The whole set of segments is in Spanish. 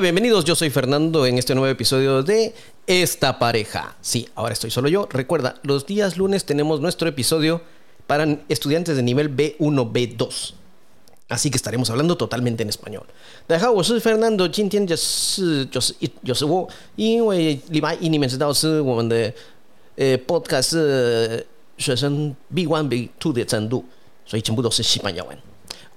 Bienvenidos. Yo soy Fernando en este nuevo episodio de Esta pareja. Sí, ahora estoy solo yo. Recuerda, los días lunes tenemos nuestro episodio para estudiantes de nivel B1, B2. Así que estaremos hablando totalmente en español. Soy Fernando. Soy Chengdu 2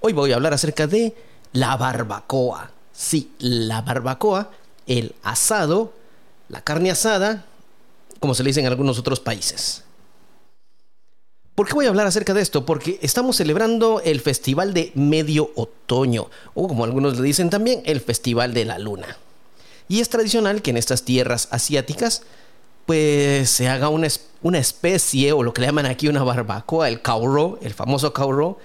Hoy voy a hablar acerca de la barbacoa. Sí, la barbacoa, el asado, la carne asada, como se le dice en algunos otros países. ¿Por qué voy a hablar acerca de esto? Porque estamos celebrando el Festival de Medio Otoño, o como algunos le dicen también, el Festival de la Luna. Y es tradicional que en estas tierras asiáticas, pues se haga una, una especie, o lo que le llaman aquí una barbacoa, el kauro, el famoso kauro,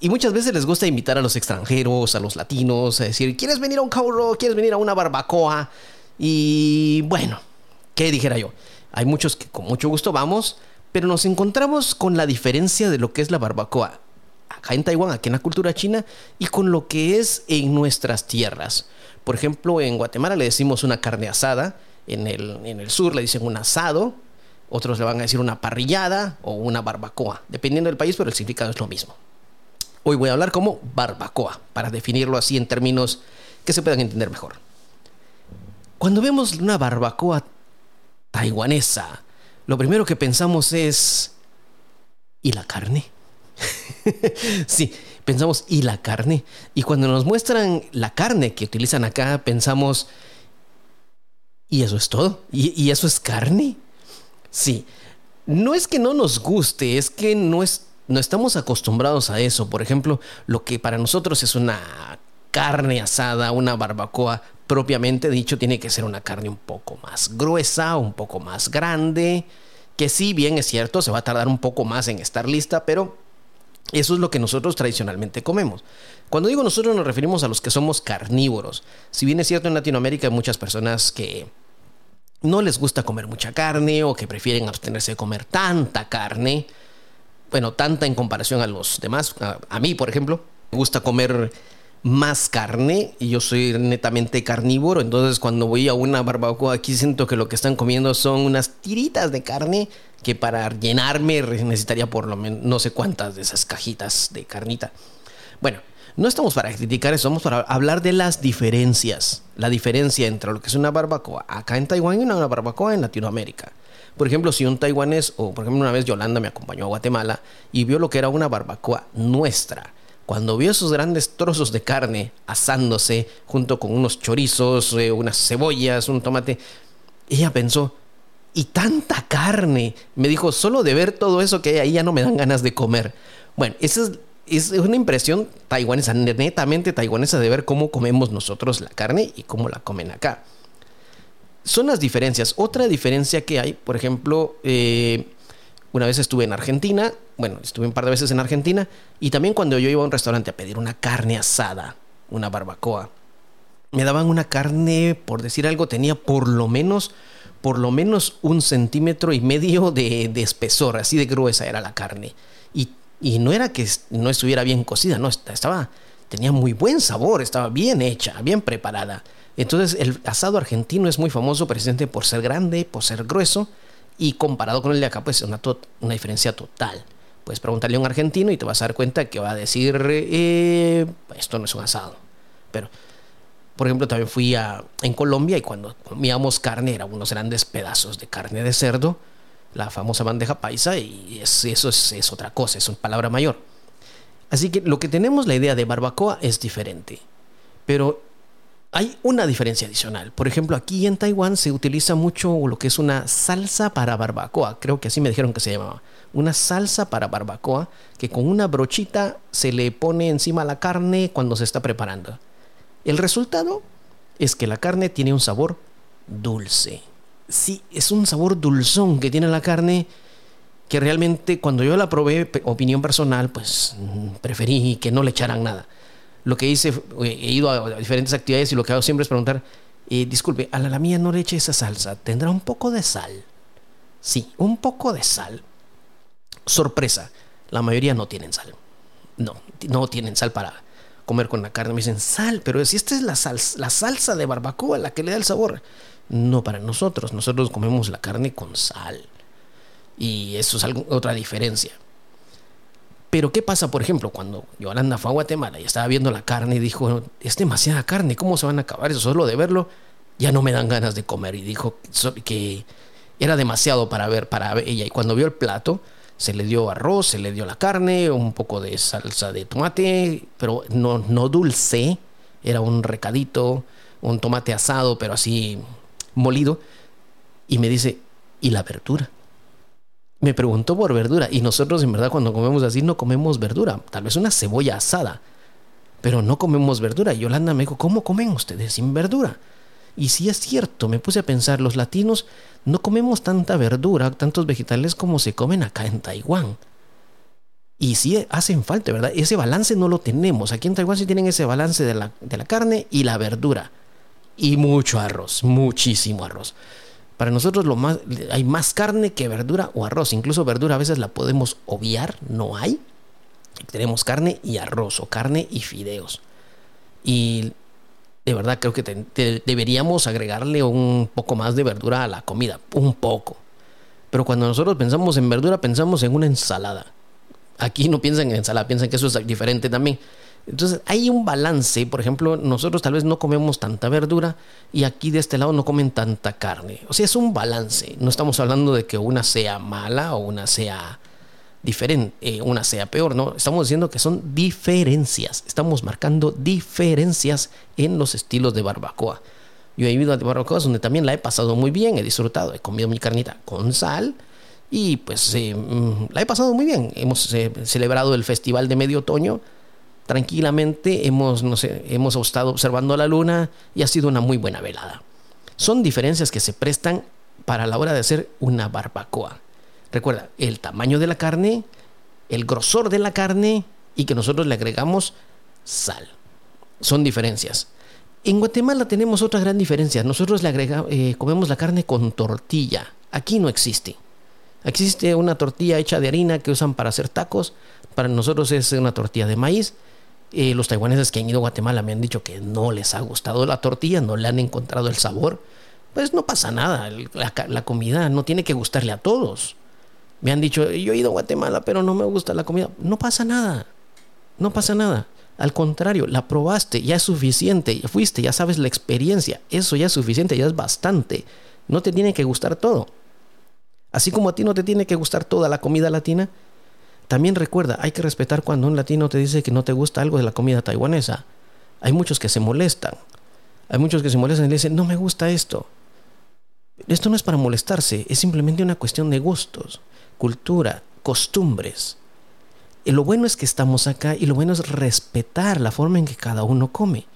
y muchas veces les gusta invitar a los extranjeros, a los latinos, a decir, ¿quieres venir a un cauro? ¿Quieres venir a una barbacoa? Y bueno, ¿qué dijera yo? Hay muchos que con mucho gusto vamos, pero nos encontramos con la diferencia de lo que es la barbacoa acá en Taiwán, aquí en la cultura china, y con lo que es en nuestras tierras. Por ejemplo, en Guatemala le decimos una carne asada, en el, en el sur le dicen un asado, otros le van a decir una parrillada o una barbacoa, dependiendo del país, pero el significado es lo mismo. Hoy voy a hablar como barbacoa, para definirlo así en términos que se puedan entender mejor. Cuando vemos una barbacoa taiwanesa, lo primero que pensamos es, ¿y la carne? sí, pensamos, ¿y la carne? Y cuando nos muestran la carne que utilizan acá, pensamos, ¿y eso es todo? ¿Y, eso es carne? Sí, no es que no nos guste, es que no es no estamos acostumbrados a eso. Por ejemplo, lo que para nosotros es una carne asada, una barbacoa, propiamente dicho, tiene que ser una carne un poco más gruesa, un poco más grande, que si bien es cierto, se va a tardar un poco más en estar lista, pero eso es lo que nosotros tradicionalmente comemos. Cuando digo nosotros nos referimos a los que somos carnívoros. Si bien es cierto en Latinoamérica hay muchas personas que no les gusta comer mucha carne o que prefieren abstenerse de comer tanta carne, bueno, tanta en comparación a los demás. A, mí, por ejemplo, me gusta comer más carne y yo soy netamente carnívoro, entonces cuando voy a una barbacoa aquí siento que lo que están comiendo son unas tiritas de carne que para llenarme necesitaría por lo menos no sé cuántas de esas cajitas de carnita. Bueno, no estamos para criticar estamos para hablar de las diferencias, la diferencia entre lo que es una barbacoa acá en Taiwán y una barbacoa en Latinoamérica. Por ejemplo, si un taiwanés, o por ejemplo una vez Yolanda me acompañó a Guatemala y vio lo que era una barbacoa nuestra. Cuando vio esos grandes trozos de carne asándose junto con unos chorizos, eh, unas cebollas, un tomate, ella pensó, y tanta carne. Me dijo, solo de ver todo eso que hay ahí ya no me dan ganas de comer. Bueno, esa es, es una impresión taiwanesa, netamente taiwanesa de ver cómo comemos nosotros la carne y cómo la comen acá son las diferencias. Otra diferencia que hay, por ejemplo, eh, una vez estuve en Argentina, bueno, estuve un par de veces en Argentina, y también cuando yo iba a un restaurante a pedir una carne asada, una barbacoa, me daban una carne, por decir algo, tenía por lo menos, por lo menos un centímetro y medio de, espesor, así de gruesa era la carne. Y, y, no era que no estuviera bien cocida, no, estaba, tenía muy buen sabor, estaba bien hecha, bien preparada. Entonces el asado argentino es muy famoso precisamente por ser grande, por ser grueso y comparado con el de acá pues es una, una diferencia total. Puedes preguntarle a un argentino y te vas a dar cuenta que va a decir, eh, esto no es un asado. Pero, por ejemplo, también fui a, en Colombia y cuando comíamos carne, eran unos grandes pedazos de carne de cerdo, la famosa bandeja paisa, y eso es, es otra cosa, es una palabra mayor. Así que lo que tenemos la idea de barbacoa es diferente. Pero hay una diferencia adicional. Por ejemplo, aquí en Taiwán se utiliza mucho lo que es una salsa para barbacoa. Creo que así me dijeron que se llamaba. Una salsa para barbacoa que con una brochita se le pone encima la carne cuando se está preparando. El resultado es que la carne tiene un sabor dulce. Sí, es un sabor dulzón que tiene la carne que realmente cuando yo la probé, opinión personal, pues mm, preferí que no le echaran nada lo que hice, he ido a diferentes actividades y lo que hago siempre es preguntar, eh, disculpe, a la, mía no le eche esa salsa, ¿tendrá un poco de sal? Sí, un poco de sal. Sorpresa, la mayoría no tienen sal. No, no tienen sal para, comer con la carne. Me dicen, sal, pero si esta es la, la salsa de barbacoa la que le da el sabor. No para nosotros, nosotros comemos la carne con sal. Y eso es otra diferencia. Pero ¿qué pasa, por ejemplo, cuando Yolanda fue a Guatemala y estaba viendo la carne y dijo, es demasiada carne, ¿cómo se van a acabar eso? Solo de verlo ya no me dan ganas de comer. Y dijo que era demasiado para ver para ella. Y cuando vio el plato, se le dio arroz, se le dio la carne, un poco de salsa de tomate, pero no, no dulce, era un recadito, un tomate asado, pero así molido. Y me dice, ¿y la verdura? Me preguntó por verdura. Y nosotros en verdad cuando comemos así no comemos verdura. Tal vez una cebolla asada. Pero no comemos verdura. Y Yolanda me dijo, ¿cómo comen ustedes sin verdura? Y si es cierto, me puse a pensar, los latinos no comemos tanta verdura, tantos vegetales como se comen acá en Taiwán. Y sí hacen falta, ¿verdad? Ese balance no lo tenemos. Aquí en Taiwán sí tienen ese balance de la, de la carne y la verdura. Y mucho arroz, muchísimo arroz. Para nosotros lo más, hay más carne que verdura o arroz. Incluso verdura a veces la podemos obviar, no hay. Tenemos carne y arroz o carne y fideos. Y de verdad creo que deberíamos agregarle un poco más de verdura a la comida, un poco. Pero cuando nosotros pensamos en verdura, pensamos en una ensalada. Aquí no piensan en ensalada, piensan que eso es diferente también. Entonces hay un balance, por ejemplo, nosotros tal vez no comemos tanta verdura y aquí de este lado no comen tanta carne. O sea, es un balance. No estamos hablando de que una sea mala o una sea diferente, eh, una sea peor, ¿no? Estamos diciendo que son diferencias, estamos marcando diferencias en los estilos de barbacoa. Yo he ido a barbacoas donde también la he pasado muy bien, he disfrutado, he comido mi carnita con sal y pues eh, mm, la he pasado muy bien. Hemos eh, celebrado el festival de medio otoño tranquilamente, hemos, hemos estado observando la luna y ha sido una muy buena velada. Son diferencias que se prestan para la hora de hacer una barbacoa. Recuerda, el tamaño de la carne, el grosor de la carne y que nosotros le agregamos sal. Son diferencias. En Guatemala tenemos otra gran diferencia. Nosotros le agregamos, eh, comemos la carne con tortilla. Aquí no existe. Existe una tortilla hecha de harina que usan para hacer tacos. Para nosotros es una tortilla de maíz. Eh, los taiwaneses que han ido a Guatemala me han dicho que no les ha gustado la tortilla, no le han encontrado el sabor. Pues no pasa nada. la comida no tiene que gustarle a todos. Me han dicho, yo he ido a Guatemala, pero no me gusta la comida. No pasa nada. No pasa nada. Al contrario, la probaste, ya es suficiente, ya fuiste, ya sabes la experiencia. Eso ya es suficiente, ya es bastante. No te tiene que gustar todo. Así como a ti no te tiene que gustar toda la comida latina, también recuerda, hay que respetar cuando un latino te dice que no te gusta algo de la comida taiwanesa. Hay muchos que se molestan. Hay muchos que se molestan y dicen, no me gusta esto. Esto no es para molestarse, es simplemente una cuestión de gustos cultura, costumbres. Y lo bueno es que estamos acá y lo bueno es respetar la forma en que cada uno come.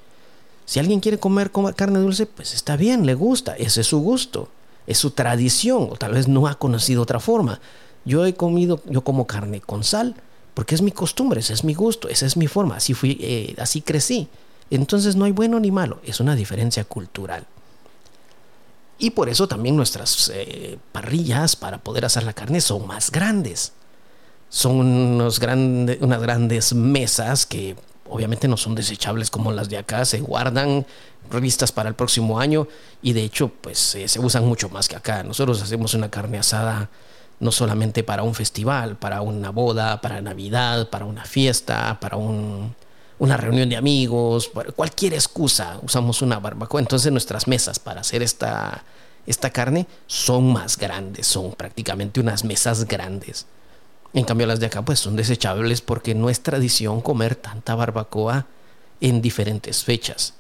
Si alguien quiere comer carne dulce, pues está bien, le gusta, ese es su gusto, es su tradición, o tal vez no ha conocido otra forma. Yo he comido, yo como carne con sal, porque es mi costumbre, ese es mi gusto, esa es mi forma, así fui, eh, así crecí. Entonces no hay bueno ni malo, es una diferencia cultural. Y por eso también nuestras eh, parrillas para poder hacer la carne son más grandes. Son unos unas grandes mesas que obviamente no son desechables como las de acá, se guardan revistas para el próximo año y de hecho pues eh, se usan mucho más que acá. Nosotros hacemos una carne asada no solamente para un festival, para una boda, para Navidad, para una fiesta, para un, una reunión de amigos, cualquier excusa, usamos una barbacoa. Entonces nuestras mesas para hacer esta, esta carne son más grandes, son prácticamente unas mesas grandes. En cambio las de acá pues son desechables porque no es tradición comer tanta barbacoa en diferentes fechas.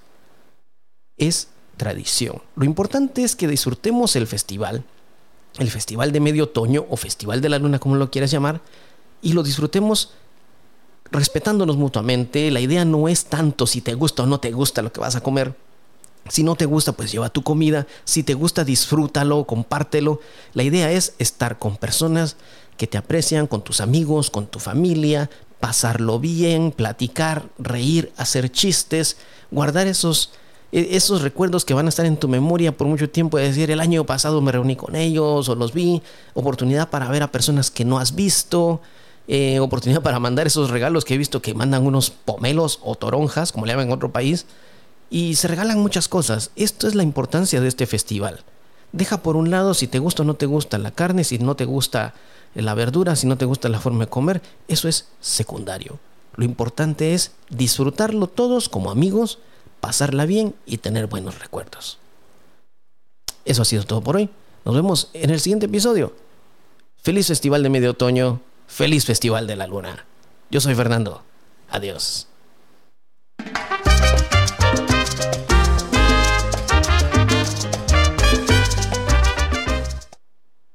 Es tradición. Lo importante es que disfrutemos el festival, el festival de medio otoño o festival de la luna como lo quieras llamar, y lo disfrutemos respetándonos mutuamente. La idea no es tanto si te gusta o no te gusta lo que vas a comer. Si no te gusta, pues lleva tu comida. Si te gusta, disfrútalo, compártelo. La idea es estar con personas que te aprecian, con tus amigos, con tu familia, pasarlo bien, platicar, reír, hacer chistes, guardar esos, esos recuerdos que van a estar en tu memoria por mucho tiempo. Es decir, el año pasado me reuní con ellos o los vi. Oportunidad para ver a personas que no has visto eh, oportunidad para mandar esos regalos que he visto que mandan unos pomelos o toronjas, como le llaman en otro país, y se regalan muchas cosas. Esto es la importancia de este festival. Deja por un lado si te gusta o no te gusta la carne, si no te gusta la verdura, si no te gusta la forma de comer, eso es secundario. Lo importante es disfrutarlo todos como amigos, pasarla bien y tener buenos recuerdos. Eso ha sido todo por hoy. Nos vemos en el siguiente episodio. Feliz Festival de Medio Otoño. Feliz Festival de la Luna. Yo soy Fernando. Adiós.